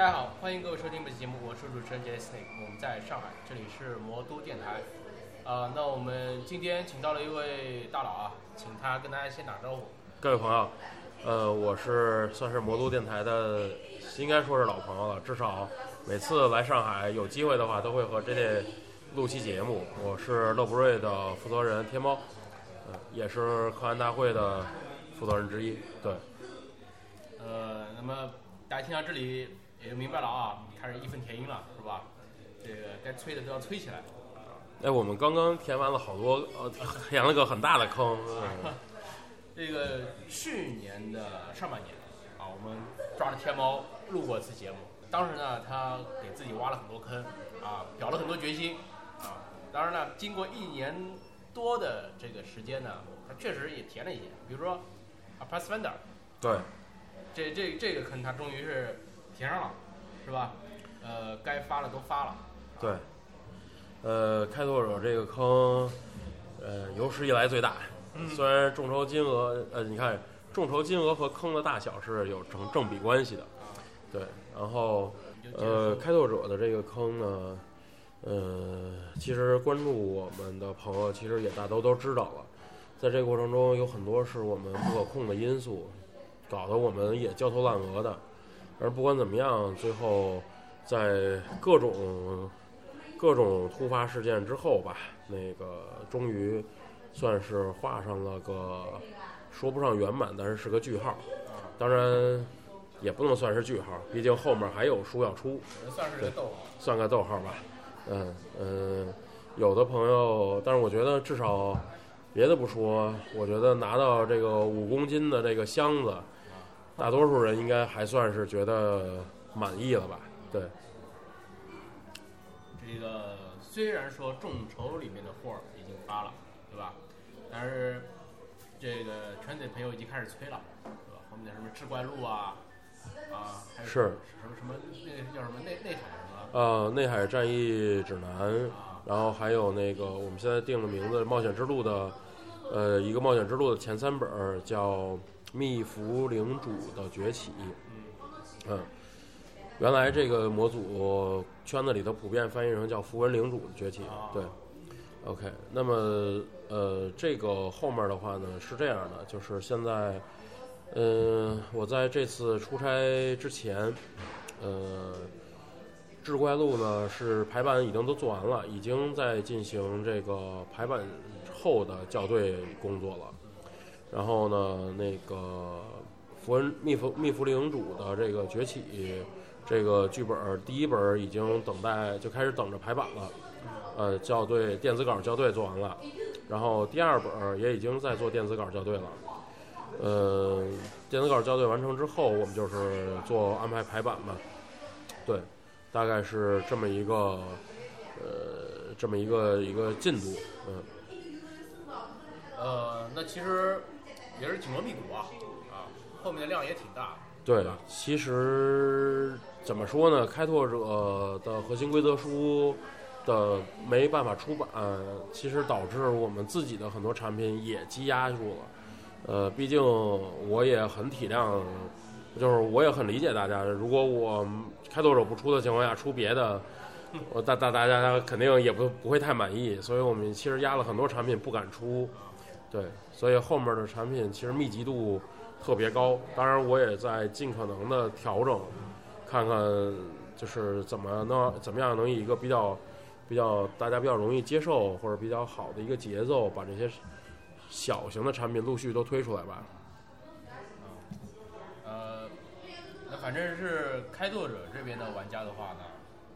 大家好，欢迎各位收听本期节目，我是主持人杰斯内，我们在上海，这里是魔都电台。啊、那我们今天请到了一位大佬啊，请他跟大家先打招呼。各位朋友，呃，我是算是魔都电台的，应该说是老朋友了。至少每次来上海有机会的话，都会和这类录期节目。我是乐博瑞的负责人天猫，呃，也是科幻大会的负责人之一。对，呃，那么大家听到这里也就明白了啊，开始义愤填膺了，是吧？这个该催的都要催起来。哎，我们刚刚填完了好多，呃，填了个很大的坑。嗯 这个去年的上半年啊，我们抓着天猫录过一次节目，当时呢，他给自己挖了很多坑啊，表了很多决心啊。当然呢，经过一年多的这个时间呢，他确实也填了一些，比如说啊，Pathfinder 对，这这这个坑他终于是填上了，是吧？呃，该发的都发了。对，呃，开拓者这个坑，呃，有史以来最大。虽然众筹金额，呃，你看众筹金额和坑的大小是有成正比关系的。对，然后呃，开拓者的这个坑呢，呃，其实关注我们的朋友其实也大都都知道了，在这个过程中有很多是我们不可控的因素，搞得我们也焦头烂额的。而不管怎么样，最后在各种各种突发事件之后吧，那个终于算是画上了个说不上圆满，但是是个句号。当然也不能算是句号，毕竟后面还有书要出，也算是个逗号。算个逗号吧。嗯嗯，有的朋友，但是我觉得至少别的不说，我觉得拿到这个五公斤的这个箱子，大多数人应该还算是觉得满意了吧？对，这个虽然说众筹里面的货儿已经发了，对吧？但是这个圈内朋友已经开始催了，对吧？后面的什么志怪录啊，啊，还有是什么什么那个叫什么内内海什么呃，内海战役指南，啊，然后还有那个我们现在定了名字《冒险之路》的，呃，一个冒险之路的前三本儿叫《密服领主的崛起》。嗯，原来这个模组圈子里头普遍翻译成叫“符文领主的崛起”。对，OK，那么呃，这个后面的话呢是这样的，就是现在，嗯、我在这次出差之前，呃。志怪录呢是排版已经都做完了，已经在进行这个排版后的校对工作了。然后呢，那个符文密符密符领主的这个崛起这个剧本第一本已经等待就开始等着排版了，呃，校对电子稿校对做完了，然后第二本也已经在做电子稿校对了。呃，电子稿校对完成之后，我们就是做安排排版嘛。对，大概是这么一个呃这么一个一个进度，嗯，呃，那其实也是紧锣密鼓啊，啊，后面的量也挺大，对吧，其实怎么说呢？开拓者的核心规则书的没办法出版，其实导致我们自己的很多产品也积压住了。呃，毕竟我也很体谅，就是我也很理解大家。如果我开拓者不出的情况下出别的，我大大大家肯定也不不会太满意。所以我们其实压了很多产品不敢出。对，所以后面的产品其实密集度特别高。当然，我也在尽可能的调整，看看就是怎么能怎么样能以一个比较比较大家比较容易接受或者比较好的一个节奏，把这些小型的产品陆续都推出来吧。呃，那反正是开拓者这边的玩家的话呢，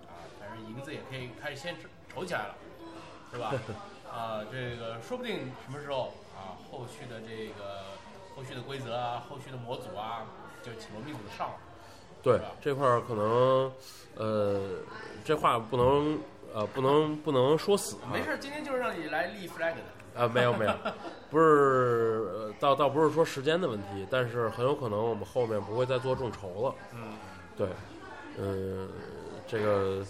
啊，反正银子也可以开始先筹起来了，是吧？啊，这个说不定什么时候啊，后续的这个后续的规则啊，后续的模组啊，就紧锣密鼓的上了。对这块儿可能，呃，这话不能呃不能不能说死啊。没事儿，今天就是让你来立 flag 的。啊，没有没有，不是，呃倒倒不是说时间的问题，但是很有可能我们后面不会再做众筹了。嗯，对，嗯，这个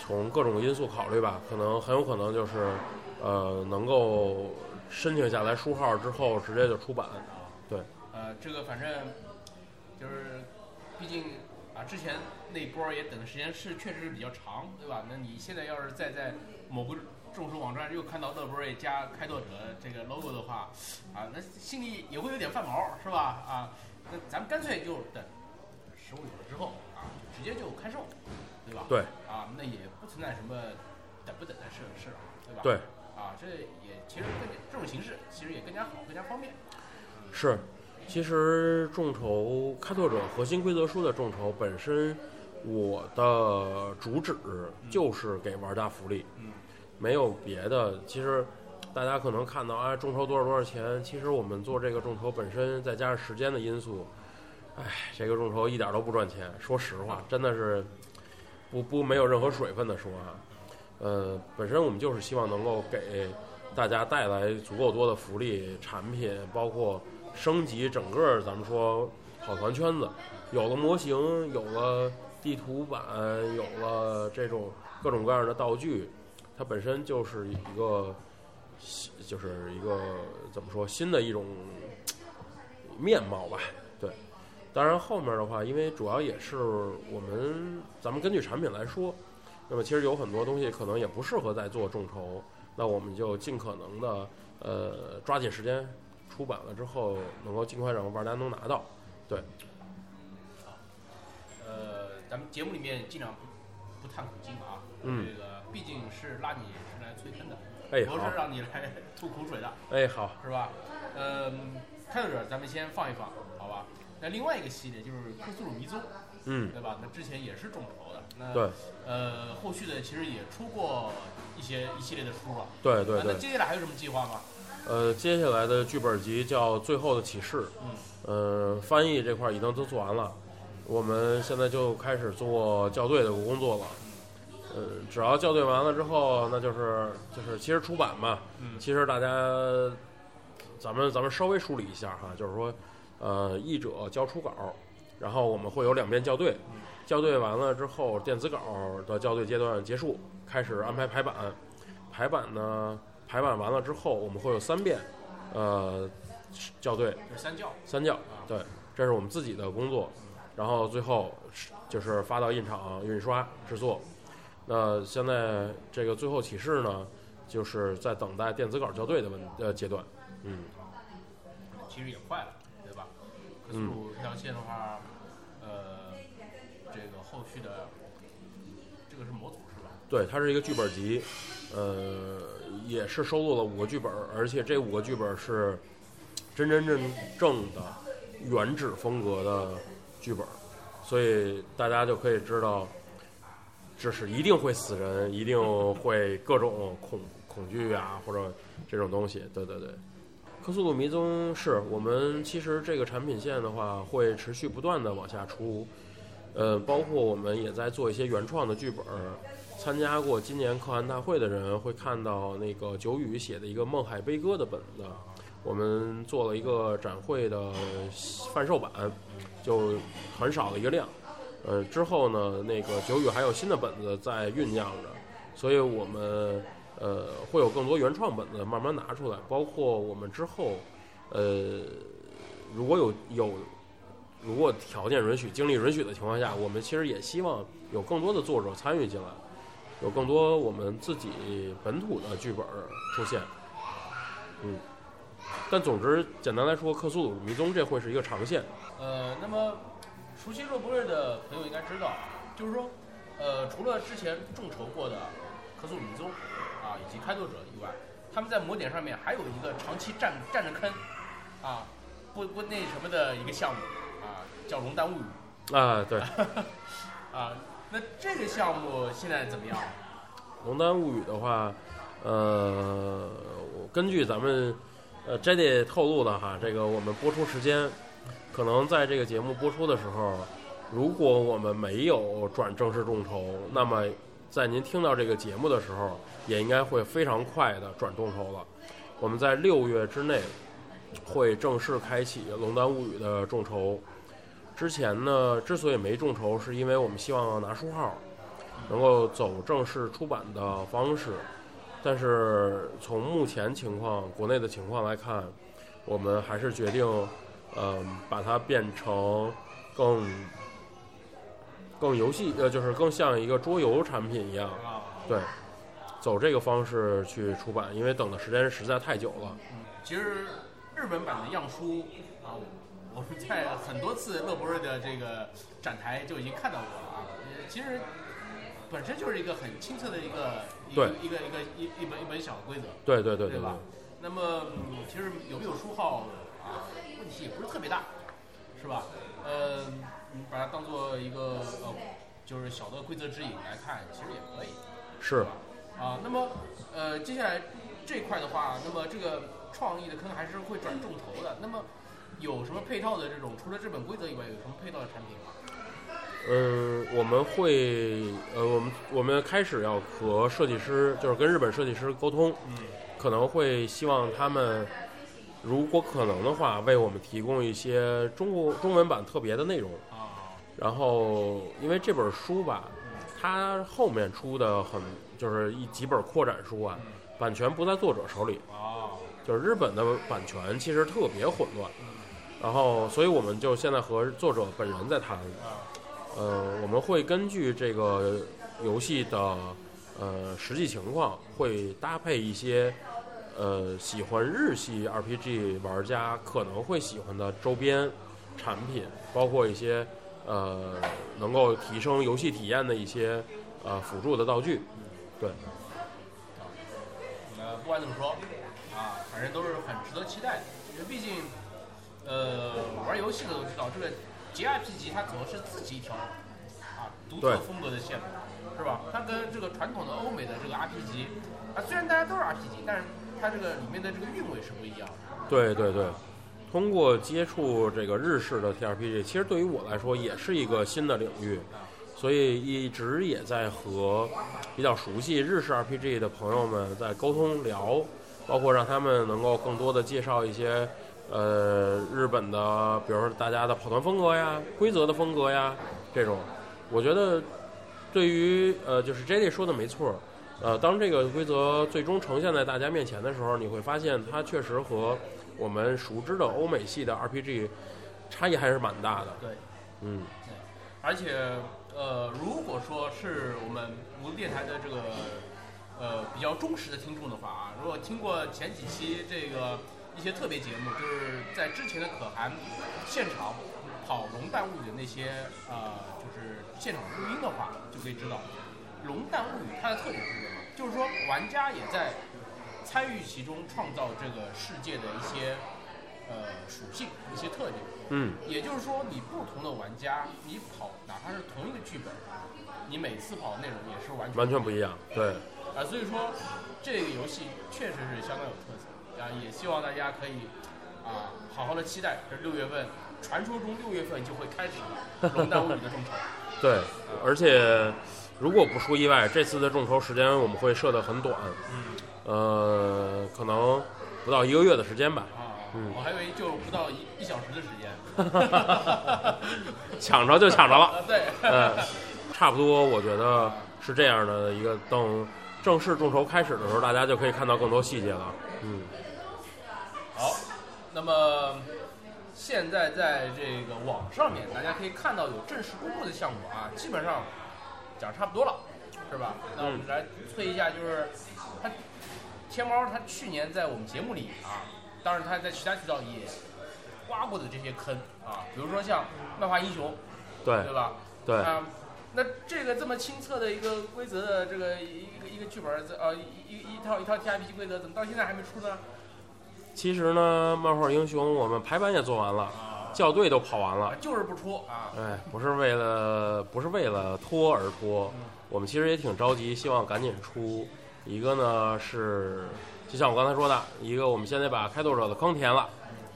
从各种因素考虑吧，可能很有可能就是，呃，能够申请下来书号之后直接就出版。对，呃，这个反正就是，毕竟啊，之前那波儿也等的时间是确实是比较长，对吧？那你现在要是再在某个众筹网站又看到乐博瑞加开拓者这个 logo 的话，啊，那心里也会有点犯毛，是吧？啊，那咱们干脆就等实物有了之后啊，就直接就开售，对吧？对。啊，那也不存在什么等不等的事事了，对吧？对。啊，这也其实更这种形式其实也更加好，更加方便。是，其实众筹开拓者核心规则书的众筹本身，我的主旨就是给玩家福利，嗯，没有别的。其实大家可能看到啊，众筹多少多少钱，其实我们做这个众筹本身再加上时间的因素，哎，这个众筹一点都不赚钱。说实话，真的是不不没有任何水分的说啊，呃，本身我们就是希望能够给大家带来足够多的福利产品，包括。升级整个咱们说跑团圈子，有了模型，有了地图版，有了这种各种各样的道具，它本身就是一个，就是一个怎么说新的一种面貌吧。对，当然后面的话，因为主要也是我们咱们根据产品来说，那么其实有很多东西可能也不适合再做众筹，那我们就尽可能的呃抓紧时间。出版了之后，能够尽快让玩家能拿到，对。好，呃，咱们节目里面尽量不不探苦经啊，嗯，这个毕竟是拉你是来催坑的，哎，不是让你来 吐苦水的，哎，好，是吧？嗯，开拓者咱们先放一放，好吧？那另外一个系列就是克苏鲁迷踪，嗯，对吧？那之前也是众筹的，那对，呃，后续的其实也出过一些一系列的书了，对对对。那接下来还有什么计划吗？呃，接下来的剧本集叫《最后的启示》。嗯。呃，翻译这块已经都做完了，我们现在就开始做校对的工作了。呃，只要校对完了之后，那就是就是其实出版嘛。嗯。其实大家，咱们咱们稍微梳理一下哈，就是说，呃，译者交初稿，然后我们会有两遍校对。嗯。校对完了之后，电子稿的校对阶段结束，开始安排排版。排版呢？排版完了之后，我们会有三遍，呃，校对。三校。三校，对，这是我们自己的工作。然后最后就是发到印厂印刷制作。那现在这个最后启示呢，就是在等待电子稿校对的问呃阶段。嗯。其实也快了，对吧？克苏鲁这条线的话，呃，这个后续的这个是模组是吧？对，它是一个剧本集，呃。也是收录了五个剧本，而且这五个剧本是真真正正的原址风格的剧本，所以大家就可以知道，这是一定会死人，一定会各种恐恐惧啊，或者这种东西。对对对，克苏鲁迷踪是我们其实这个产品线的话会持续不断的往下出，呃，包括我们也在做一些原创的剧本。参加过今年可汗大会的人会看到那个九宇写的一个《梦海悲歌》的本子，我们做了一个展会的贩售版，就很少的一个量。呃，之后呢，那个九宇还有新的本子在酝酿着，所以我们呃会有更多原创本子慢慢拿出来，包括我们之后呃如果有有如果条件允许、精力允许的情况下，我们其实也希望有更多的作者参与进来。有更多我们自己本土的剧本出现，嗯，但总之简单来说，克苏鲁迷踪这会是一个长线。呃，那么熟悉洛博瑞的朋友应该知道，就是说，呃，除了之前众筹过的克苏鲁迷踪啊以及开拓者以外，他们在魔点上面还有一个长期占占着坑啊，不不那什么的一个项目啊，叫龙丹物语啊，对，啊。那这个项目现在怎么样？《龙丹物语》的话，呃，我根据咱们呃 Jady 透露的哈，这个我们播出时间，可能在这个节目播出的时候，如果我们没有转正式众筹，那么在您听到这个节目的时候，也应该会非常快的转众筹了。我们在六月之内会正式开启《龙丹物语》的众筹。之前呢，之所以没众筹，是因为我们希望拿书号，能够走正式出版的方式。但是从目前情况、国内的情况来看，我们还是决定，嗯，把它变成更更游戏呃，就是更像一个桌游产品一样，对，走这个方式去出版，因为等的时间实在太久了。其实日本版的样书，我们在很多次乐博瑞的这个展台就已经看到过了啊。呃其实本身就是一个很清澈的一个一个一个一个一一本一本小规则，对对对对吧？那么、嗯其实有没有书号啊，问题也不是特别大，是吧？呃，你把它当做一个呃，就是小的规则指引来看，其实也可以。是啊，那么呃，接下来这一块的话，那么这个创意的坑还是会转重头的。那么有什么配套的这种，除了这本规则以外，有什么配套的产品吗？嗯，我们会呃，我们我们开始要和设计师，就是跟日本设计师沟通，嗯可能会希望他们，如果可能的话，为我们提供一些中国中文版特别的内容。啊，然后，因为这本书吧，它后面出的很就是一几本扩展书啊，版权不在作者手里，啊，就是日本的版权其实特别混乱。然后，所以我们就现在和作者本人在谈，呃，我们会根据这个游戏的呃实际情况，会搭配一些呃喜欢日系 RPG 玩家可能会喜欢的周边产品，包括一些呃能够提升游戏体验的一些呃辅助的道具。对，呃，不管怎么说，啊，反正都是很值得期待的，因为毕竟，呃，玩游戏的都知道，这个 JRPG 它可能是自己一条啊独特风格的线路，是吧？它跟这个传统的欧美的这个 RPG 啊，虽然大家都是 RPG，但是它这个里面的这个韵味是不一样的。对对对，通过接触这个日式的 TRPG，其实对于我来说也是一个新的领域，所以一直也在和比较熟悉日式 RPG 的朋友们在沟通聊，包括让他们能够更多的介绍一些呃日本的，比如说大家的跑团风格呀、规则的风格呀这种，我觉得对于呃就是 J D 说的没错。呃，当这个规则最终呈现在大家面前的时候，你会发现它确实和我们熟知的欧美系的 RPG 差异还是蛮大的。对，嗯，而且呃，如果说是我们无论电台的这个呃比较忠实的听众的话啊，如果听过前几期这个一些特别节目，就是在之前的可汗现场跑龙弹物语的那些呃就是现场录音的话，就可以知道龙弹物语它的特点是什么？就是说玩家也在参与其中，创造这个世界的一些呃属性、一些特点。嗯，也就是说，你不同的玩家，你跑哪怕是同一个剧本，你每次跑的内容也是完全完全不一样。对，啊。所以说，这个游戏确实是相当有特色啊，也希望大家可以啊好好的期待这六月份，传说中六月份就会开始 《龙弹物语》的众筹。对，而且如果不出意外，这次的众筹时间我们会设的很短，嗯呃，可能不到一个月的时间吧。啊，嗯我还以为就不到一一小时的时间。抢着就抢着了。啊，对，嗯，差不多，我觉得是这样的一个。等正式众筹开始的时候，大家就可以看到更多细节了。嗯，好，那么现在在这个网上面，大家可以看到有正式公布的项目啊，基本上讲差不多了，是吧？那我们来催一下，就是它天猫它去年在我们节目里啊，当然它在其他渠道也挖过的这些坑啊，比如说像漫画英雄，对对吧？对，啊，那这个这么清澈的一个规则的这个一个一个剧本，呃，一一一套一套 TRPG 规则，怎么到现在还没出呢？其实呢，漫画英雄我们排版也做完了，啊，校对都跑完了啊。就是不出啊。哎，不是为了不是为了拖而拖，我们其实也挺着急，希望赶紧出。一个呢是，就像我刚才说的，一个我们现在把开拓者的坑填了，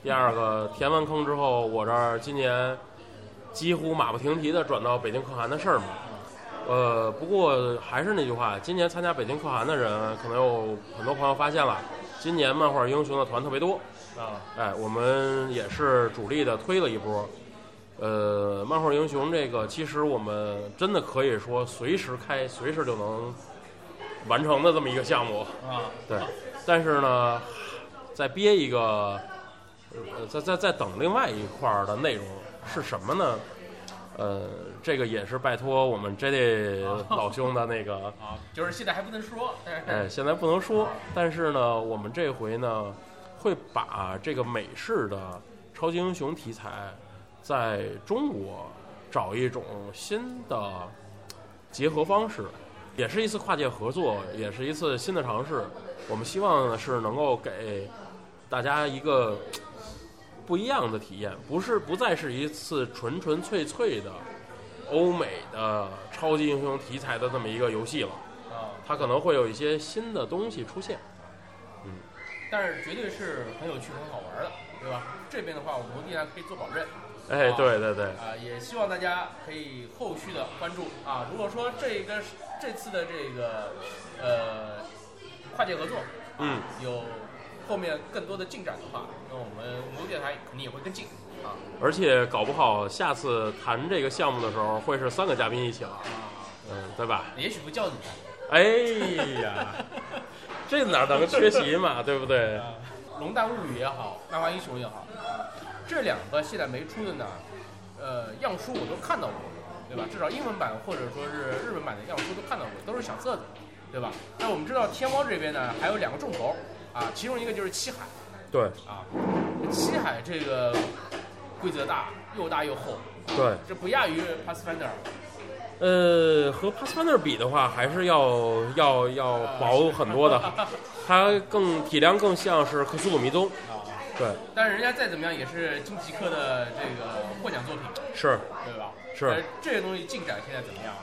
第二个填完坑之后，我这儿今年几乎马不停蹄的转到北京可汗的事儿嘛。呃，不过还是那句话，今年参加北京可汗的人，可能有很多朋友发现了，今年漫画英雄的团特别多。啊，哎，我们也是主力的推了一波。呃，漫画英雄这个，其实我们真的可以说随时开，随时就能完成的这么一个项目。啊，对，但是呢，再憋一个，呃，再再再等另外一块儿的内容是什么呢？呃，这个也是拜托我们 J D 老兄的那个，啊，就是现在还不能说，哎，现在不能说，但是呢，我们这回呢，会把这个美式的超级英雄题材，在中国找一种新的结合方式，也是一次跨界合作，也是一次新的尝试。我们希望呢是能够给大家一个不一样的体验，不是不再是一次纯纯粹粹的欧美的超级英雄题材的这么一个游戏了。啊，它可能会有一些新的东西出现。嗯但是绝对是很有趣、很好玩的，对吧？这边的话，我们电台可以做保证。哎，对对对，啊，也希望大家可以后续的关注啊。如果说这个这次的这个呃跨界合作嗯，有后面更多的进展的话，那我们无忧电台肯定也会跟进啊而且搞不好下次谈这个项目的时候，会是三个嘉宾一起了，啊，嗯，对吧？也许不叫你们。哎呀，这哪能缺席嘛，对不对？啊，龙蛋物语也好，漫画英雄也好，啊，这两个现在没出的呢，呃，样书我都看到过，对吧？至少英文版或者说是日本版的样书都看到过，都是小册子，对吧？那我们知道天猫这边呢还有两个重头，啊，其中一个就是七海，对啊，七海这个规则大，又大又厚，对，这不亚于 Pathfinder，呃，和 Pathfinder 比的话，还是要要要薄很多的，它更体量更像是克苏鲁迷踪，啊，对，但是人家再怎么样也是金吉克的这个获奖作品，是。对吧？是。呃这些东西进展现在怎么样？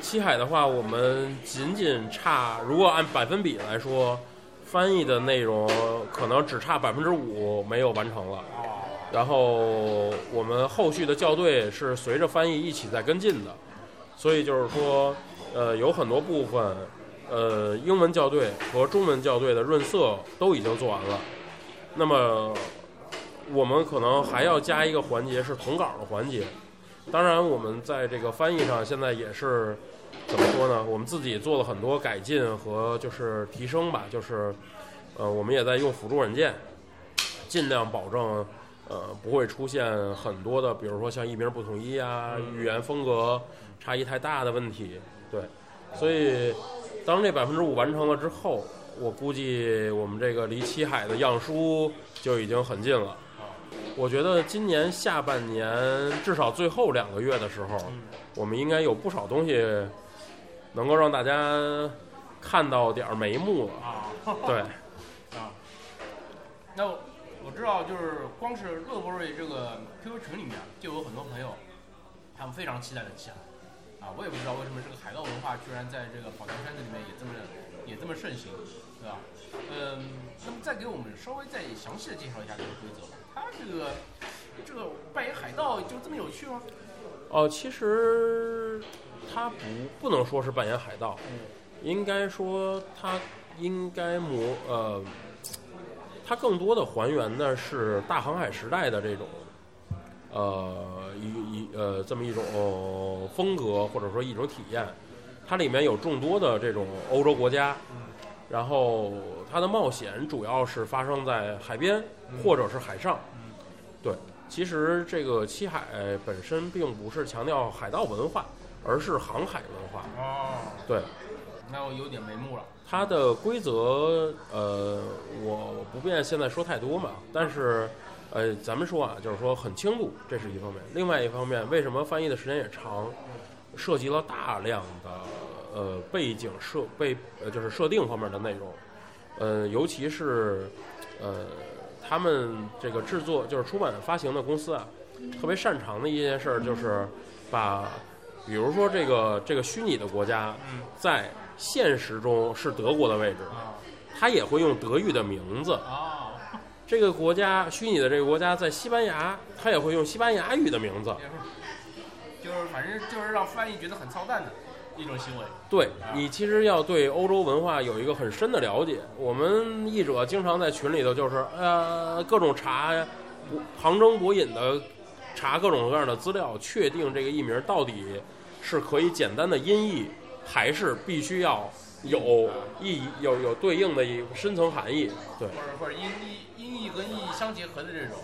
七海的话，我们仅仅差，如果按百分比来说，翻译的内容可能只差百分之五没有完成了。然后我们后续的校对是随着翻译一起在跟进的，所以就是说，呃，有很多部分，呃，英文校对和中文校对的润色都已经做完了。那么，我们可能还要加一个环节是统稿的环节。当然，我们在这个翻译上现在也是怎么说呢？我们自己做了很多改进和就是提升吧，就是呃，我们也在用辅助软件，尽量保证呃不会出现很多的，比如说像译名不统一啊、语言风格差异太大的问题。对，所以当这百分之五完成了之后，我估计我们这个离七海的样书就已经很近了。我觉得今年下半年至少最后两个月的时候，嗯我们应该有不少东西能够让大家看到点眉目了。啊，对，啊，那我知道，就是光是乐博瑞这个 QQ 群里面就有很多朋友，他们非常期待的起海啊，我也不知道为什么这个海盗文化居然在这个跑团圈子里面也这么也这么盛行，对吧？嗯，那么再给我们稍微再详细的介绍一下这个规则吧。它这个这个扮演海盗就这么有趣吗？哦，其实它不不能说是扮演海盗，应该说它应该模呃，它更多的还原的是大航海时代的这种呃一一呃这么一种风格或者说一种体验。它里面有众多的这种欧洲国家，然后它的冒险主要是发生在海边或者是海上。对，其实这个七海本身并不是强调海盗文化，而是航海文化。哦，对，那我有点眉目了。它的规则，呃，我不便现在说太多嘛，但是，呃，咱们说啊，就是说很轻度，这是一方面。另外一方面，为什么翻译的时间也长，涉及了大量的呃背景设背呃就是设定方面的内容，呃，尤其是呃他们这个制作就是出版发行的公司啊，特别擅长的一件事儿就是把，比如说这个这个虚拟的国家嗯在现实中是德国的位置，啊他也会用德语的名字。哦，这个国家虚拟的这个国家在西班牙，他也会用西班牙语的名字。就是反正就是让翻译觉得很操蛋的一种行为。对你其实要对欧洲文化有一个很深的了解。我们译者经常在群里头就是呃各种查呀，旁征博引的查各种各样的资料，确定这个译名到底是可以简单的音译，还是必须要有意义有有对应的一深层含义。对，或者或者音译音译跟意义相结合的这种，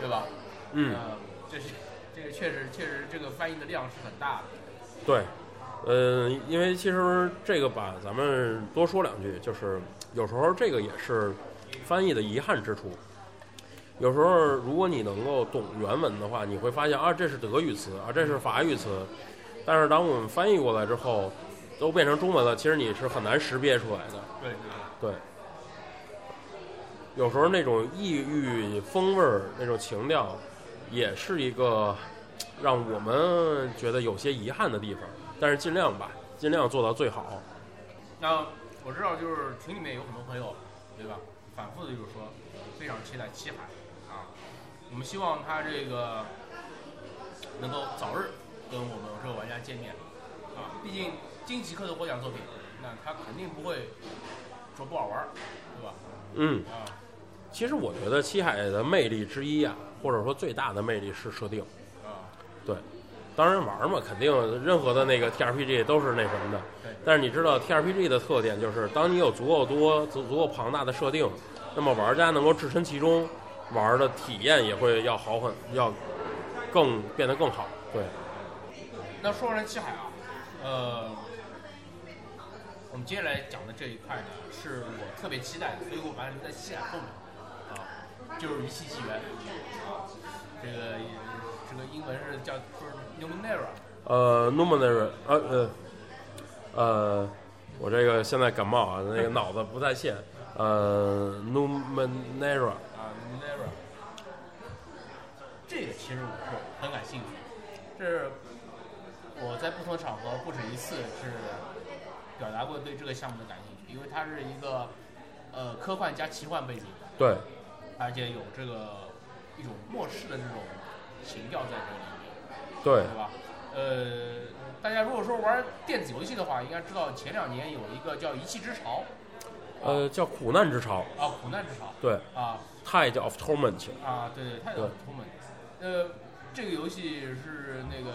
对吧？嗯，这是这个确实确实这个翻译的量是很大的。对，嗯，因为其实这个吧，咱们多说两句，就是有时候这个也是翻译的遗憾之处。有时候如果你能够懂原文的话，你会发现啊，这是德语词啊，这是法语词，但是当我们翻译过来之后，都变成中文了，其实你是很难识别出来的。对对，有时候那种异域风味儿、那种情调，也是一个让我们觉得有些遗憾的地方。但是尽量吧，尽量做到最好。那我知道，就是群里面有很多朋友，对吧？反复的就是说，非常期待七海啊。我们希望他这个能够早日跟我们这个玩家见面啊。毕竟金吉克的获奖作品，那他肯定不会说不好玩儿，对吧？嗯，啊，其实我觉得七海的魅力之一啊，或者说最大的魅力是设定。啊，对，当然玩嘛，肯定任何的那个 TRPG 都是那什么的对。但是你知道 TRPG 的特点就是，当你有足够多、足足够庞大的设定，那么玩家能够置身其中，玩的体验也会要好很，要更变得更好。对，那说完七海啊，呃，我们接下来讲的这一块呢，是我特别期待的，所以我把它留在七海后面啊，就是《一系纪元》啊，这个这个英文是叫就是 Numenera 呃 n u m e n a r 呃呃呃，我这个现在感冒啊，那个脑子不在线。呃 n u m e n a r 啊 Numenera，这个其实我是很感兴趣，这是我在不同场合不止一次是表达过对这个项目的感兴趣，因为它是一个呃科幻加奇幻背景。对，而且有这个一种末世的这种情调在这里面，对对，吧？呃，大家如果说玩电子游戏的话，应该知道前两年有一个叫《一气之潮》呃，叫苦难之潮。啊，苦难之潮对啊，Tide of Torment。啊，对对，太有出门。呃，这个游戏是那个《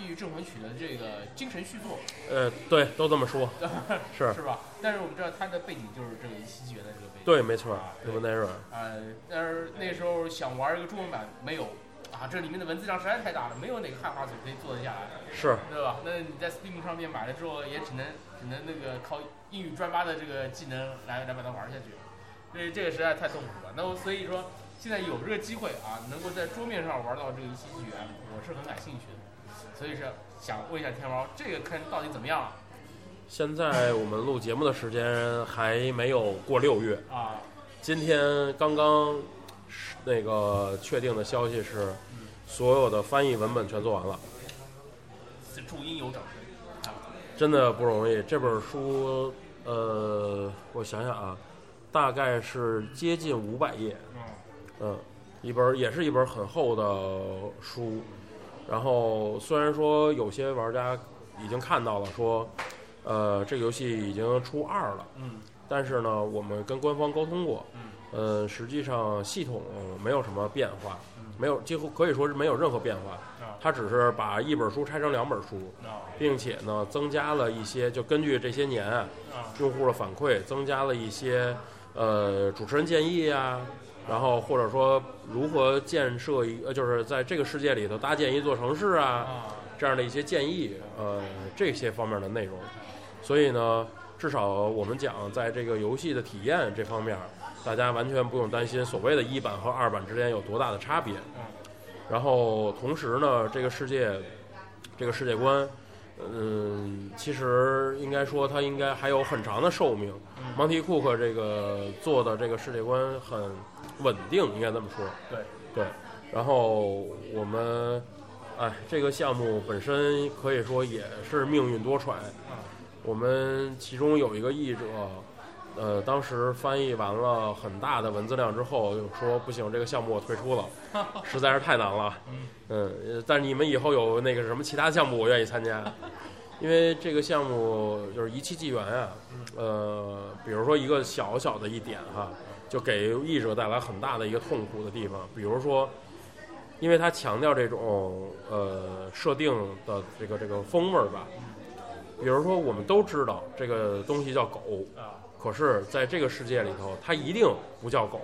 异域镇魂曲》的这个精神续作，呃，对，都这么说。是是吧？但是我们知道它的背景就是这个一七纪元的这个背景。对，没错 e 呃，但是那时候想玩一个中文版没有啊，这里面的文字量实在太大了，没有哪个汉化组可以做得下来，是，对吧？那你在 Steam 上面买了之后，也只能只能那个靠英语专八的这个技能来来把它玩下去，所以这个实在太痛苦了。那我所以说现在有这个机会啊，能够在桌面上玩到这个一七纪元，我是很感兴趣的，所以是想问一下天猫，这个坑到底怎么样了现在我们录节目的时间还没有过六月，啊？今天刚刚是那个确定的消息是，所有的翻译文本全做完了，是注音有整啊，真的不容易。这本书，呃，我想想啊，大概是接近五百页，嗯嗯，一本也是一本很厚的书。然后虽然说有些玩家已经看到了说，呃，这个游戏已经出二了，嗯但是呢，我们跟官方沟通过，嗯呃，实际上系统没有什么变化嗯，没有几乎可以说是没有任何变化。啊它只是把一本书拆成两本书，啊并且呢，增加了一些，就根据这些年用户的反馈，增加了一些呃主持人建议啊，然后或者说如何建设一呃，就是在这个世界里头搭建一座城市啊，啊这样的一些建议，呃，这些方面的内容。所以呢，至少我们讲，在这个游戏的体验这方面，大家完全不用担心所谓的一版和二版之间有多大的差别。然后同时呢，这个世界，这个世界观，嗯，其实应该说它应该还有很长的寿命。嗯蒙提库克这个做的这个世界观很稳定，应该这么说。对。对，然后我们，哎，这个项目本身可以说也是命运多舛。我们其中有一个译者，呃，当时翻译完了很大的文字量之后，就说不行，这个项目我退出了，实在是太难了。嗯。但是你们以后有那个什么其他项目，我愿意参加，因为这个项目就是一期纪元啊，呃，比如说一个小小的一点哈，就给译者带来很大的一个痛苦的地方，比如说，因为他强调这种呃设定的这个这个风味儿吧，比如说我们都知道这个东西叫狗，啊可是在这个世界里头，它一定不叫狗，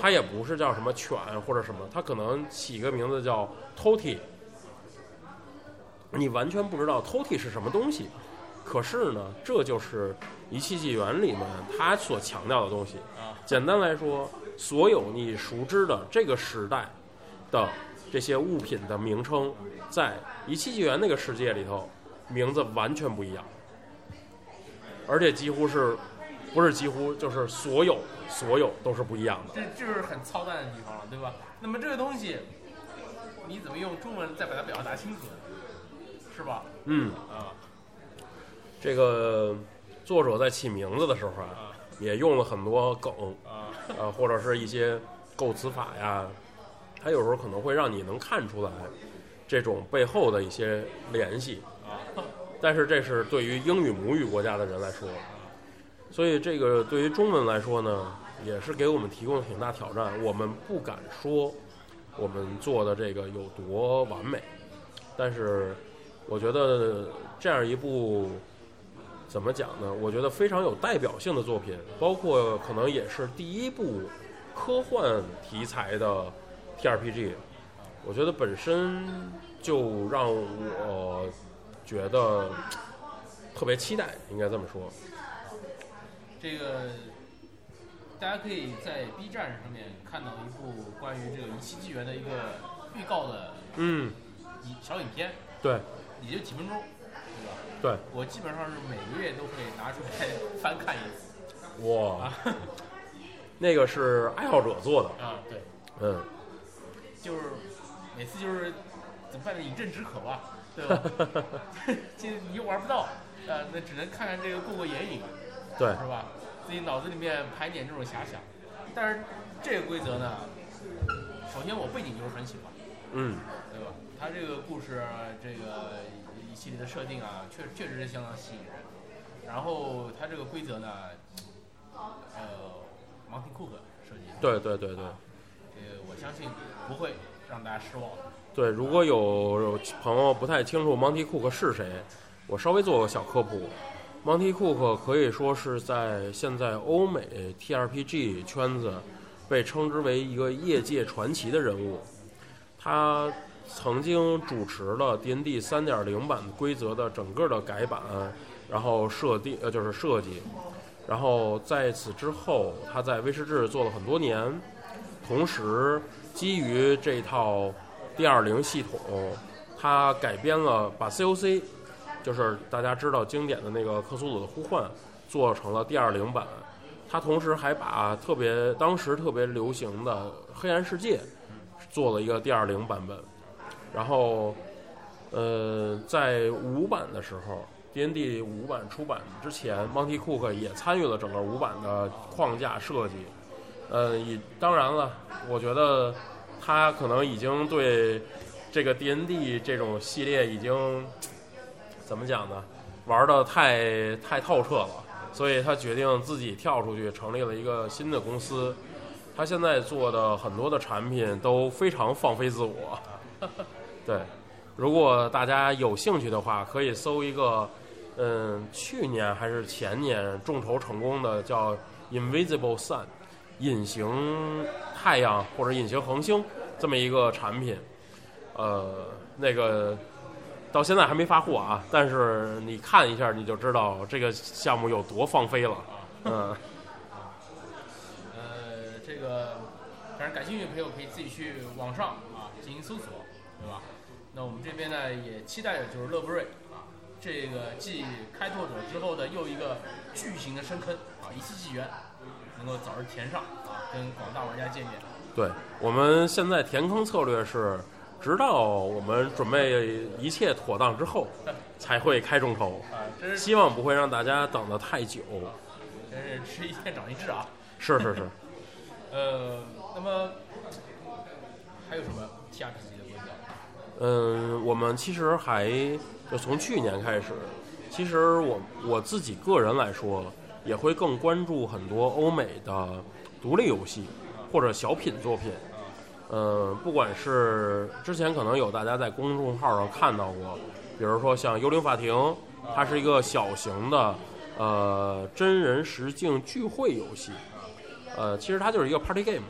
它也不是叫什么犬或者什么，它可能起一个名字叫 Toti，你完全不知道 Toti 是什么东西。可是呢，这就是一气纪元里面它所强调的东西。简单来说，所有你熟知的这个时代的这些物品的名称，在一气纪元那个世界里头，名字完全不一样，而且几乎是，不是几乎就是所有所有都是不一样的。这就是很操蛋的地方了，对吧？那么这个东西，你怎么用中文再把它表达清楚呢？是吧？嗯，啊这个作者在起名字的时候啊，啊也用了很多梗，啊呃，或者是一些构词法呀，他有时候可能会让你能看出来这种背后的一些联系。啊！但是这是对于英语母语国家的人来说，所以这个对于中文来说呢，也是给我们提供了挺大挑战。我们不敢说我们做的这个有多完美，但是我觉得这样一部怎么讲呢？我觉得非常有代表性的作品，包括可能也是第一部科幻题材的 TRPG，我觉得本身就让我觉得特别期待，应该这么说。这个大家可以在 B 站上面看到一部关于这个一期纪元的一个预告的嗯，一小影片，对也就几分钟，对我基本上是每个月都会拿出来 翻看一次哇，啊那个是爱好者做的，啊，对，嗯，就是每次就是怎么办呢？饮鸩止渴吧，对吧？这你又玩不到，呃，那只能看看这个过过眼瘾，对，是吧？自己脑子里面盘点这种遐想。但是这个规则呢，首先我背景就是很喜欢，嗯，对吧？他这个故事这个一系列的设定啊，确确实是相当吸引人。然后它这个规则呢，呃，Monty Cook 设计的，对对对对啊，这个我相信不会让大家失望的。对。如果有朋友不太清楚 Monty Cook 是谁，我稍微做个小科普。Monty Cook 可以说是在现在欧美 TRPG 圈子被称之为一个业界传奇的人物。他曾经主持了 DND 3.0版规则的整个的改版，然后设定呃就是设计，然后在此之后，他在威士忌做了很多年，同时基于这套 D20 系统，他改编了把 COC，就是大家知道经典的那个克苏鲁的呼唤，做成了 D20 版。他同时还把特别当时特别流行的黑暗世界做了一个 D20 版本，然后，呃，在五版的时候，DND 五版出版之前，Monty Cook 也参与了整个五版的框架设计。呃，以当然了，我觉得他可能已经对这个 DND 这种系列已经怎么讲呢，玩的太太透彻了，所以他决定自己跳出去，成立了一个新的公司。他现在做的很多的产品都非常放飞自我。哈哈对，如果大家有兴趣的话，可以搜一个，嗯，去年还是前年众筹成功的叫 Invisible Sun，隐形太阳或者隐形恒星这么一个产品。呃，那个到现在还没发货啊，但是你看一下你就知道这个项目有多放飞了。嗯，呃，这个反正感兴趣的朋友可以自己去网上啊进行搜索，对吧？那我们这边呢也期待的就是乐布瑞啊，这个继开拓者之后的又一个巨型的深坑啊，一次纪元能够早日填上啊，跟广大玩家见面。对，我们现在填坑策略是，直到我们准备一切妥当之后，才会开众筹。啊，真是希望不会让大家等得太久。真是吃一堑长一智啊。是是是，呃，那么还有什么 TRPG 的规则？嗯，我们其实还就从去年开始，其实我我自己个人来说，也会更关注很多欧美的独立游戏或者小品作品。嗯，不管是之前可能有大家在公众号上看到过，比如说像《幽灵法庭》，它是一个小型的呃真人实境聚会游戏，呃，其实它就是一个 party game。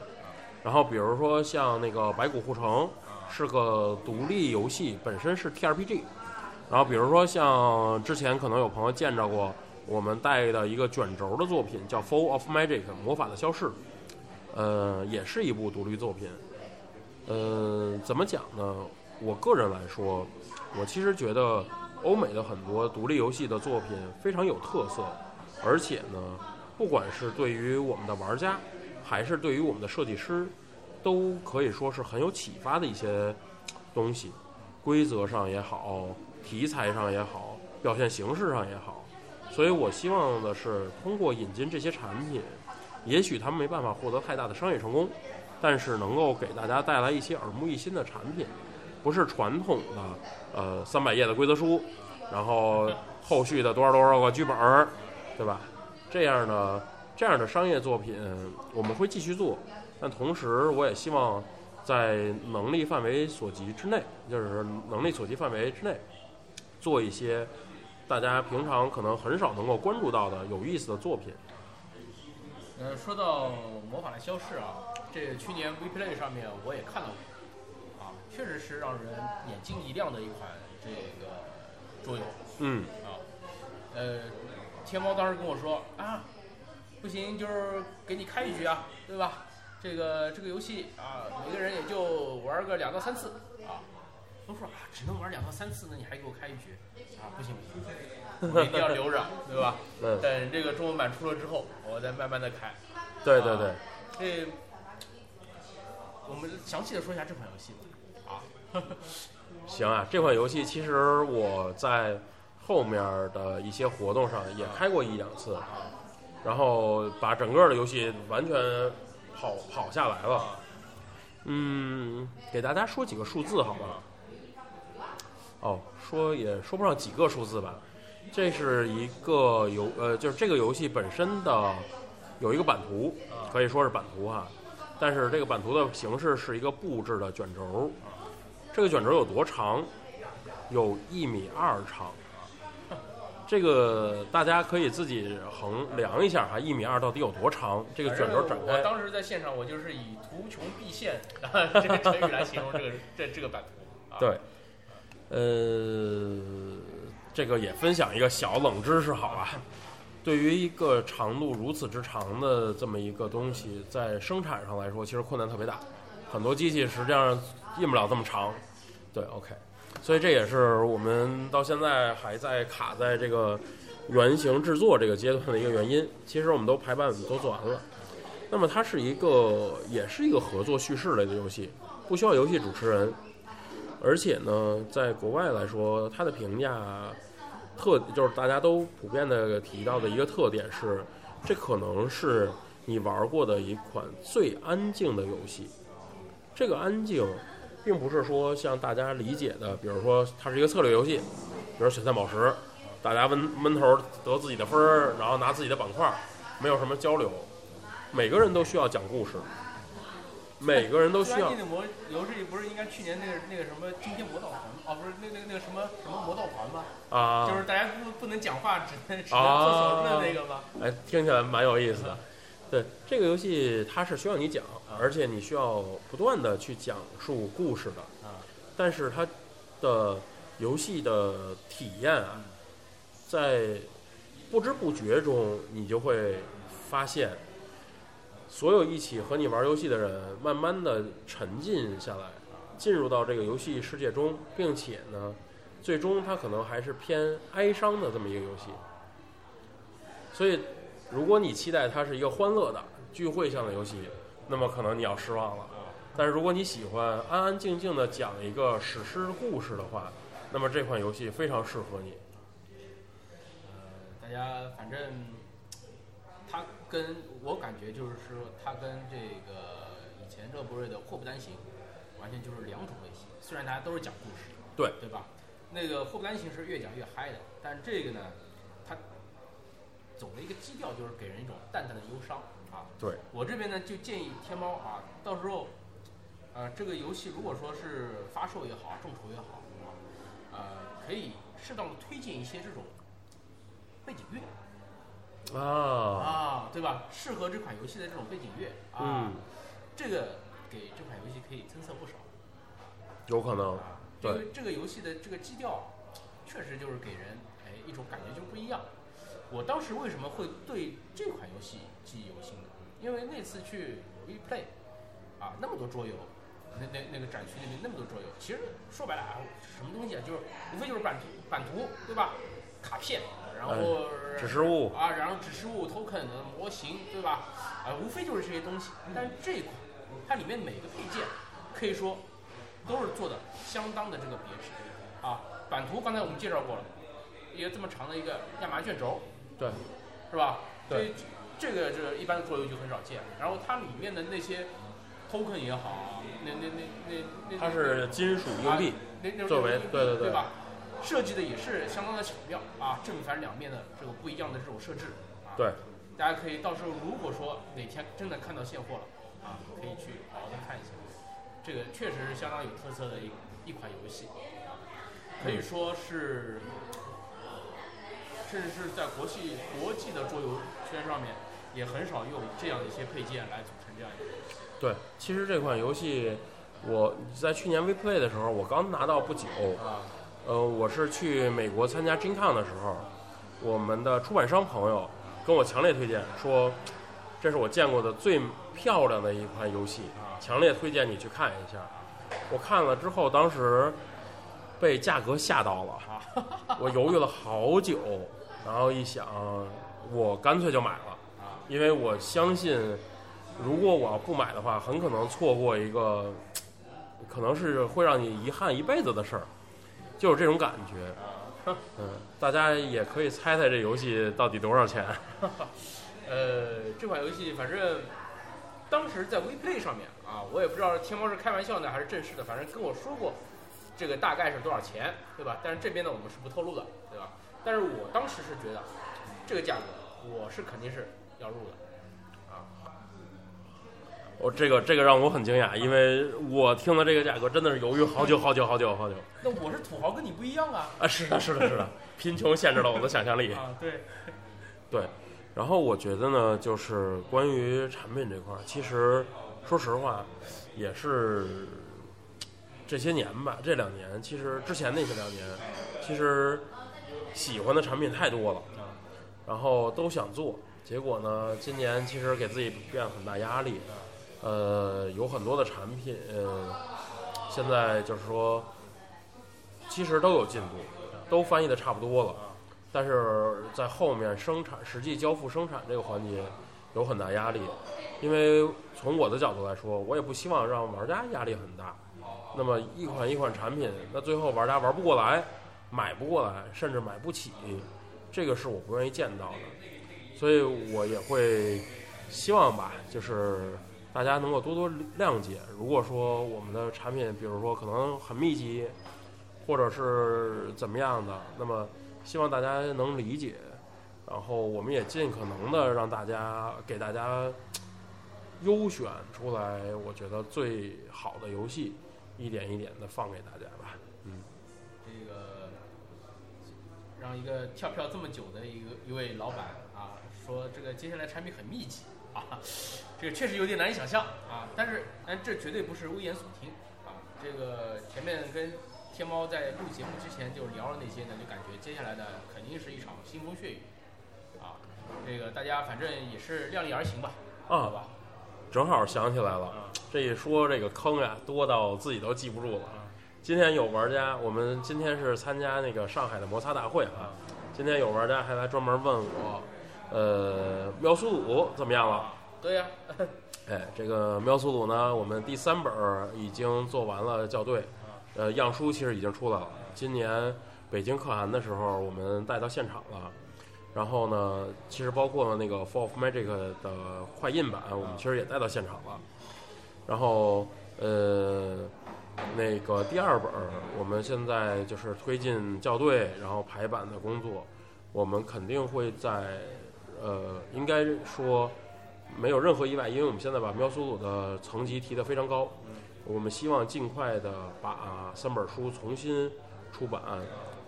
然后比如说像那个白骨护城是个独立游戏，本身是 TRPG。然后比如说像之前可能有朋友见着过我们带的一个卷轴的作品，叫《Fall of Magic》魔法的消逝，呃，也是一部独立作品。呃，怎么讲呢？我个人来说，我其实觉得欧美的很多独立游戏的作品非常有特色，而且呢，不管是对于我们的玩家，还是对于我们的设计师，都可以说是很有启发的一些东西，规则上也好，题材上也好，表现形式上也好。所以我希望的是通过引进这些产品，也许他们没办法获得太大的商业成功，但是能够给大家带来一些耳目一新的产品。不是传统的，呃，三百页的规则书，然后后续的多少多少个剧本儿，对吧？这样的这样的商业作品我们会继续做，但同时我也希望在能力范围所及之内，就是能力所及范围之内，做一些大家平常可能很少能够关注到的有意思的作品。呃，说到魔法的消逝啊，这去年 WePlay 上面我也看到过。确实是让人眼睛一亮的一款这个桌游。嗯。啊，呃，天猫当时跟我说啊，不行，就是给你开一局啊，对吧？这个这个游戏啊，每个人也就玩个两到三次啊。都说啊，只能玩两到三次，那你还给我开一局？啊，不行不行，我一定要留着，对吧？嗯。等这个中文版出了之后，我再慢慢的开。对对对。这，我们详细的说一下这款游戏吧。啊。行啊，这款游戏其实我在后面的一些活动上也开过一两次，然后把整个的游戏完全跑跑下来了。嗯，给大家说几个数字好吗？哦，说也说不上几个数字吧。这是一个游呃，就是这个游戏本身的有一个版图，可以说是版图哈。但是这个版图的形式是一个布置的卷轴。这个卷轴有多长？有一米二长。这个大家可以自己衡量一下哈，一米二到底有多长？这个卷轴展开。我当时在现场，我就是以“图穷匕现” 这个成语来形容这个这这个版图。对，呃，这个也分享一个小冷知识，好吧？对于一个长度如此之长的这么一个东西，在生产上来说，其实困难特别大。很多机器实际上印不了这么长。对，OK，所以这也是我们到现在还在卡在这个原型制作这个阶段的一个原因。其实我们都排版都做完了。那么它是一个，也是一个合作叙事类的游戏，不需要游戏主持人，而且呢，在国外来说，它的评价特就是大家都普遍的提到的一个特点是，这可能是你玩过的一款最安静的游戏。这个安静。并不是说像大家理解的，比如说它是一个策略游戏，比如选三宝石，大家闷闷头得自己的分儿，然后拿自己的板块，没有什么交流。每个人都需要讲故事，每个人都需要。魔游戏不是应该去年那个那个什么惊天魔盗团哦，不是那那那个什么什么魔盗团吗？啊，就是大家不不能讲话，只能只能做手势的那个吗？哎，听起来蛮有意思的。对这个游戏，它是需要你讲，而且你需要不断的去讲述故事的。啊，但是它的游戏的体验啊，在不知不觉中，你就会发现，所有一起和你玩游戏的人，慢慢的沉浸下来，进入到这个游戏世界中，并且呢，最终它可能还是偏哀伤的这么一个游戏。所以。如果你期待它是一个欢乐的聚会向的游戏，那么可能你要失望了。但是如果你喜欢安安静静的讲一个史诗故事的话，那么这款游戏非常适合你。呃，大家反正它跟我感觉就是说，它跟这个以前热播瑞的《祸不单行》完全就是两种类型。虽然大家都是讲故事，对对吧？那个《祸不单行》是越讲越嗨的，但这个呢？总的一个基调就是给人一种淡淡的忧伤啊。对我这边呢，就建议天猫啊，到时候，呃，这个游戏如果说是发售也好，众筹也好啊，呃，可以适当的推荐一些这种背景乐啊，啊，对吧？适合这款游戏的这种背景乐啊，嗯，这个给这款游戏可以增色不少。有可能，啊，对因为这个游戏的这个基调，确实就是给人哎一种感觉就不一样。我当时为什么会对这款游戏记忆犹新呢？因为那次去 WePlay，啊，那么多桌游，那那那个展区里面那么多桌游，其实说白了啊，什么东西啊，就是无非就是版图版图，对吧？卡片，然后、指示物，啊，然后指示物、token 的模型，对吧？啊，无非就是这些东西。但是这一款，它里面每个配件，可以说都是做的相当的这个别致啊。版图刚才我们介绍过了，一个这么长的一个亚麻卷轴，对，是吧？对这，这个这一般的桌游就很少见。然后它里面的那些 token 也好，那那那那那它是金属硬币，那那作为对对对对吧？设计的也是相当的巧妙啊，正反两面的这个不一样的这种设置啊。对，大家可以到时候如果说哪天真的看到现货了啊，可以去好好的看一下。这个确实是相当有特色的一一款游戏，啊，可以说是，甚至是在国际国际的桌游圈上面，也很少用这样的一些配件来组成这样一个游戏。对，其实这款游戏我在去年 WePlay 的时候，我刚拿到不久。啊，呃，我是去美国参加 GenCon 的时候，我们的出版商朋友跟我强烈推荐说，这是我见过的最漂亮的一款游戏，强烈推荐你去看一下。我看了之后，当时被价格吓到了，我犹豫了好久，然后一想，我干脆就买了，因为我相信，如果我要不买的话，很可能错过一个，可能是会让你遗憾一辈子的事儿，就是这种感觉。嗯，大家也可以猜猜这游戏到底多少钱？呃，这款游戏反正当时在 WePlay 上面啊，我也不知道天猫是开玩笑呢还是正式的，反正跟我说过这个大概是多少钱，对吧？但是这边呢我们是不透露的？但是我当时是觉得这个价格我是肯定是要入的啊。我这个这个让我很惊讶，因为我听了这个价格真的是犹豫好久好久好久好久那我是土豪，跟你不一样啊！啊！是的，是的，是的，贫穷限制了我的想象力。啊，对，对，然后我觉得呢，就是关于产品这块儿，其实说实话，也是这些年吧，这两年，其实之前那些两年，其实喜欢的产品太多了，然后都想做，结果呢，今年其实给自己变很大压力，呃，有很多的产品，呃，现在就是说，其实都有进度，都翻译的差不多了。但是在后面生产、实际交付生产这个环节有很大压力，因为从我的角度来说，我也不希望让玩家压力很大。那么一款一款产品，那最后玩家玩不过来、买不过来，甚至买不起，这个是我不愿意见到的。所以我也会希望吧，就是大家能够多多谅解。如果说我们的产品，比如说可能很密集，或者是怎么样的，那么希望大家能理解，然后我们也尽可能的让大家给大家优选出来，我觉得最好的游戏，一点一点的放给大家让一个跳票这么久的一个一位老板啊，说这个接下来产品很密集啊，这个确实有点难以想象啊。但是，但这绝对不是危言耸听啊。这个前面跟天猫在录节目之前就聊了那些呢，就感觉接下来的肯定是一场腥风血雨啊。这个大家反正也是量力而行吧，好啊，吧？正好想起来了，啊这一说这个坑呀，多到自己都记不住了。今天有玩家，我们今天是参加那个上海的摩擦大会啊。今天有玩家还来专门问我，呃，喵苏鲁怎么样了？对呀、哎，这个喵苏鲁呢，我们第三本儿已经做完了校对，呃，样书其实已经出来了。今年北京可汗的时候，我们带到现场了。然后呢，其实包括那个《Fall of Magic》的快印版，我们其实也带到现场了。然后，呃，那个第二本儿，我们现在就是推进校对，然后排版的工作，我们肯定会在，呃，应该说没有任何意外，因为我们现在把喵苏鲁的层级提得非常高，我们希望尽快的把三本书重新出版，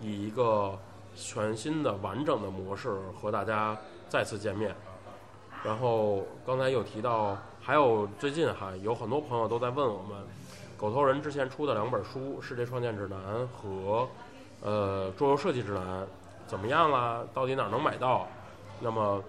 以一个全新的完整的模式和大家再次见面。然后刚才有提到，还有最近哈有很多朋友都在问我们，狗头人之前出的两本书《世界创建指南》和呃《桌游设计指南》怎么样啦？到底哪儿能买到？那么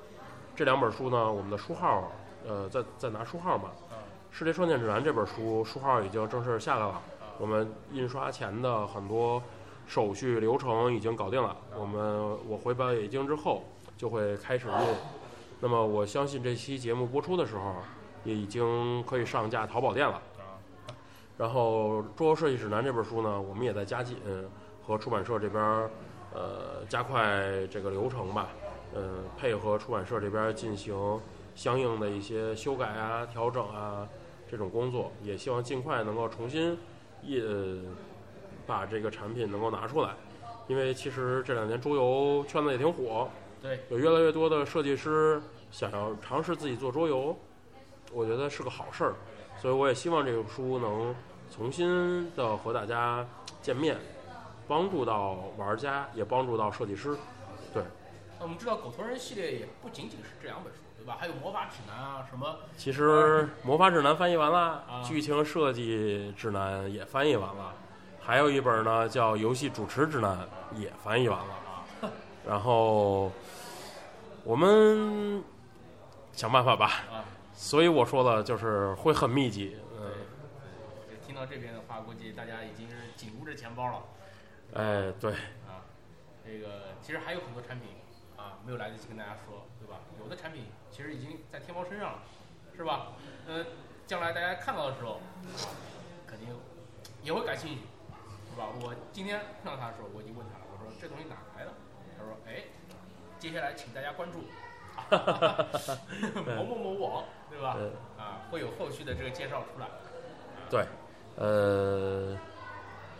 这两本书呢，我们的书号呃在在拿书号嘛，《世界创建指南》这本书书号已经正式下来了，我们印刷前的很多手续流程已经搞定了。我们我回北京之后就会开始印。那么我相信这期节目播出的时候，也已经可以上架淘宝店了。然后《桌游设计指南》这本书呢，我们也在加紧和出版社这边儿呃加快这个流程吧，嗯、配合出版社这边儿进行相应的一些修改啊、调整啊这种工作，也希望尽快能够重新印、呃把这个产品能够拿出来，因为其实这两年桌游圈子也挺火，对，有越来越多的设计师想要尝试自己做桌游，我觉得是个好事儿，所以我也希望这个书能重新的和大家见面，帮助到玩家，也帮助到设计师。对那我们知道狗头人系列也不仅仅是这两本书，对吧？还有魔法指南啊，什么其实魔法指南翻译完了啊，剧情设计指南也翻译完了，还有一本呢叫游戏主持指南也翻译完了。啊，然后我们想办法吧。啊，所以我说了，就是会很密集。到这边的话，估计大家已经是紧捂着钱包了哎，对，啊。这个其实还有很多产品啊，没有来得及跟大家说，对吧？有的产品其实已经在天猫身上了，是吧？呃，将来大家看到的时候，啊肯定也会感兴趣，是吧？我今天碰到他的时候，我已经问他了，我说这东西哪来的？他说，哎，接下来请大家关注 某某某网，对吧？呃，啊，会有后续的这个介绍出来。对，呃，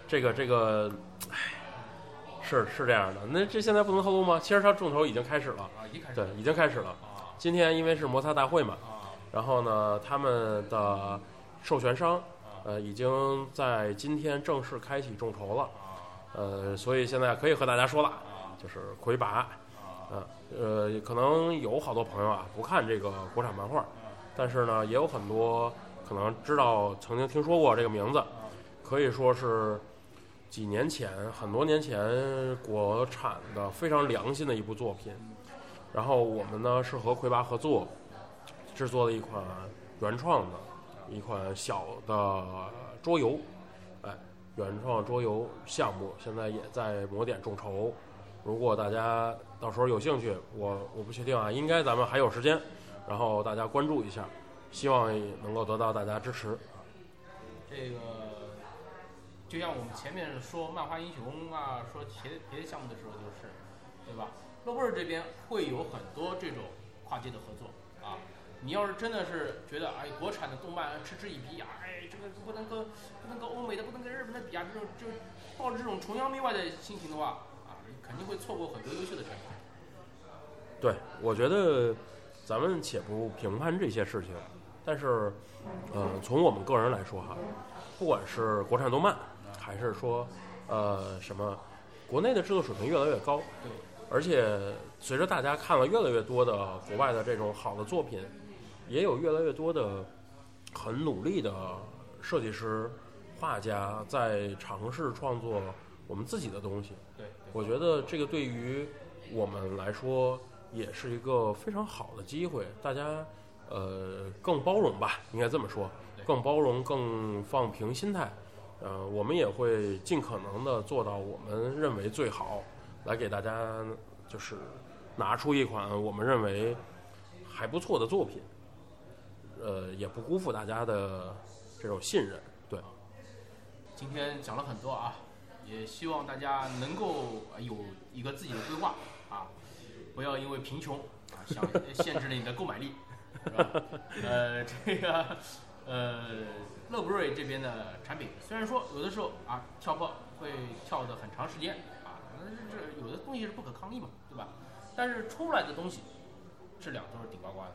这个这个，唉，是是这样的。那这现在不能透露吗？其实它众筹已经开始了，对，已经开始了。啊今天因为是摩擦大会嘛，啊然后呢，他们的授权商啊呃已经在今天正式开启众筹了，啊呃，所以现在可以和大家说了，啊就是魁拔。呃，可能有好多朋友啊不看这个国产漫画，但是呢，也有很多可能知道、曾经听说过这个名字，可以说是几年前、很多年前国产的非常良心的一部作品。然后我们呢是和魁拔合作制作的一款原创的一款小的桌游，哎，原创桌游项目现在也在魔点众筹。如果大家到时候有兴趣，我我不确定啊，应该咱们还有时间，然后大家关注一下，希望能够得到大家支持。这个就像我们前面说漫画英雄啊，说别的别的项目的时候，就是对吧？诺贝尔这边会有很多这种跨界的合作啊。你要是真的是觉得哎，国产的动漫嗤之以鼻啊，哎，这个不能跟不能跟欧美的，不能跟日本的比啊，这种就抱着这种崇洋媚外的心情的话啊，肯定会错过很多优秀的产品。对，我觉得咱们且不评判这些事情，但是，呃，从我们个人来说哈，不管是国产动漫，还是说，呃，什么，国内的制作水平越来越高，对，而且随着大家看了越来越多的国外的这种好的作品，也有越来越多的很努力的设计师、画家在尝试创作我们自己的东西。对，我觉得这个对于我们来说也是一个非常好的机会，大家呃更包容吧，应该这么说对，更包容、更放平心态。呃，我们也会尽可能的做到我们认为最好，来给大家就是拿出一款我们认为还不错的作品，呃，也不辜负大家的这种信任。对，今天讲了很多啊，也希望大家能够呃有一个自己的规划啊，不要因为贫穷啊想限制了你的购买力，是吧？呃，这个呃，乐布瑞这边的产品，虽然说有的时候啊跳票会跳的很长时间啊，但是这有的东西是不可抗力嘛，对吧？但是出来的东西质量都是顶呱呱的，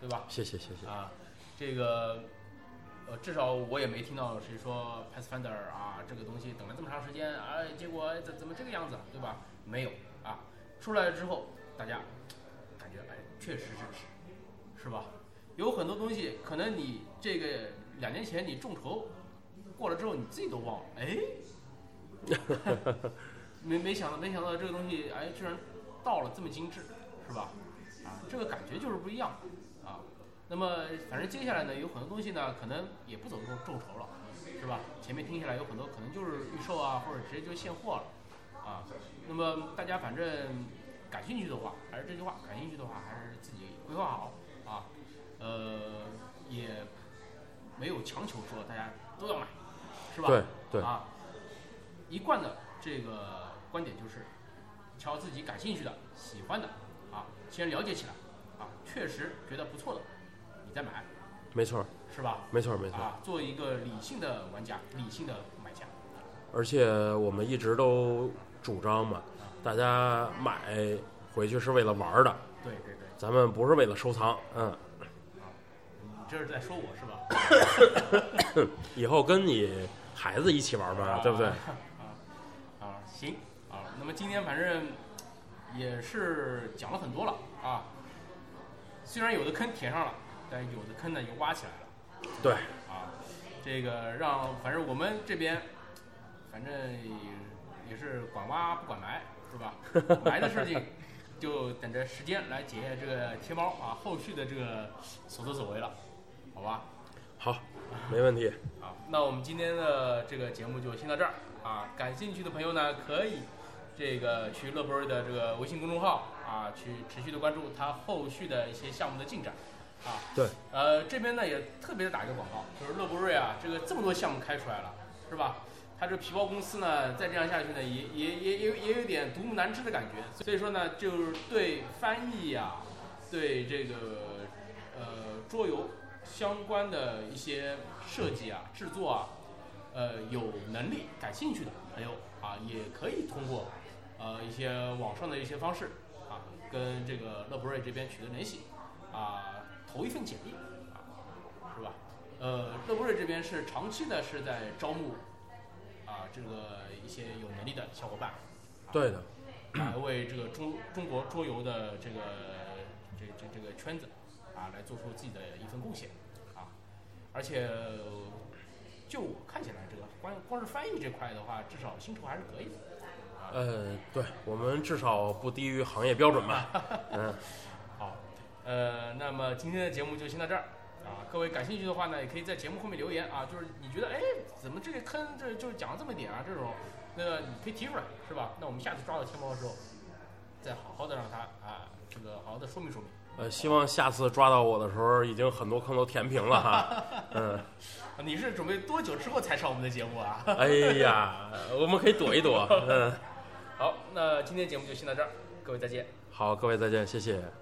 对吧？谢谢谢谢。啊，这个呃，至少我也没听到谁说 Pathfinder 啊，这个东西等了这么长时间，啊，结果怎怎么这个样子，对吧？没有啊，出来了之后，大家感觉哎，确实是值，是吧？有很多东西可能你这个两年前你众筹过了之后，你自己都忘了，哎，没没想到没想到这个东西哎，居然到了这么精致，是吧？啊，这个感觉就是不一样啊。那么反正接下来呢，有很多东西呢，可能也不走众众筹了，是吧？前面听下来有很多可能就是预售啊，或者直接就现货了啊。那么大家反正感兴趣的话，还是这句话，感兴趣的话还是自己规划好啊。呃，也没有强求说大家都要买，是吧？对对啊，一贯的这个观点就是，挑自己感兴趣的、喜欢的啊，先了解起来啊，确实觉得不错的，你再买，没错，是吧？没错，没错儿。啊，做一个理性的玩家，理性的买家。而且我们一直都主张嘛，大家买回去是为了玩儿的，对对对，咱们不是为了收藏。嗯，你这是在说我是吧？以后跟你孩子一起玩吧，对不对？啊啊，行啊，那么今天反正也是讲了很多了啊，虽然有的坑填上了，但有的坑呢也挖起来了。对，啊，这个让反正我们这边，反正也也是管挖不管埋，是吧？埋的事情就等着时间来检验这个天猫啊后续的这个所作所为了，好吧？好，没问题。啊，那我们今天的这个节目就先到这儿啊。感兴趣的朋友呢，可以这个去乐博瑞的这个微信公众号啊，去持续的关注它后续的一些项目的进展啊。对，呃，这边呢也特别的打一个广告，就是乐博瑞啊，这个这么多项目开出来了，是吧？它这皮包公司呢，再这样下去呢，也也也也也有点独木难支的感觉。所以说呢，就是对翻译呀、对这个呃桌游相关的。一些设计啊、制作啊，呃有能力、感兴趣的朋友啊，也可以通过呃一些网上的一些方式啊，跟这个乐博瑞这边取得联系啊，投一份简历啊，是吧？呃，乐博瑞这边是长期的是在招募啊这个一些有能力的小伙伴，对的，来为这个中中国桌游的这个这这这个圈子啊，来做出自己的一份贡献。啊，而且就我看起来，这个光光是翻译这块的话，至少薪酬还是可以的。呃，对我们至少不低于行业标准吧。嗯，好，呃，那么今天的节目就先到这儿啊。各位感兴趣的话呢，也可以在节目后面留言啊，就是你觉得哎，怎么这个坑这就讲了这么点啊，这种，那个你可以提出来，是吧？那我们下次抓到天猫的时候，再好好的让他啊，这个好好的说明说明。呃，希望下次抓到我的时候，已经很多坑都填平了哈。嗯，啊你是准备多久之后才上我们的节目啊？哎呀，我们可以躲一躲。嗯，好，那今天节目就先到这儿，各位再见。好，各位再见，谢谢。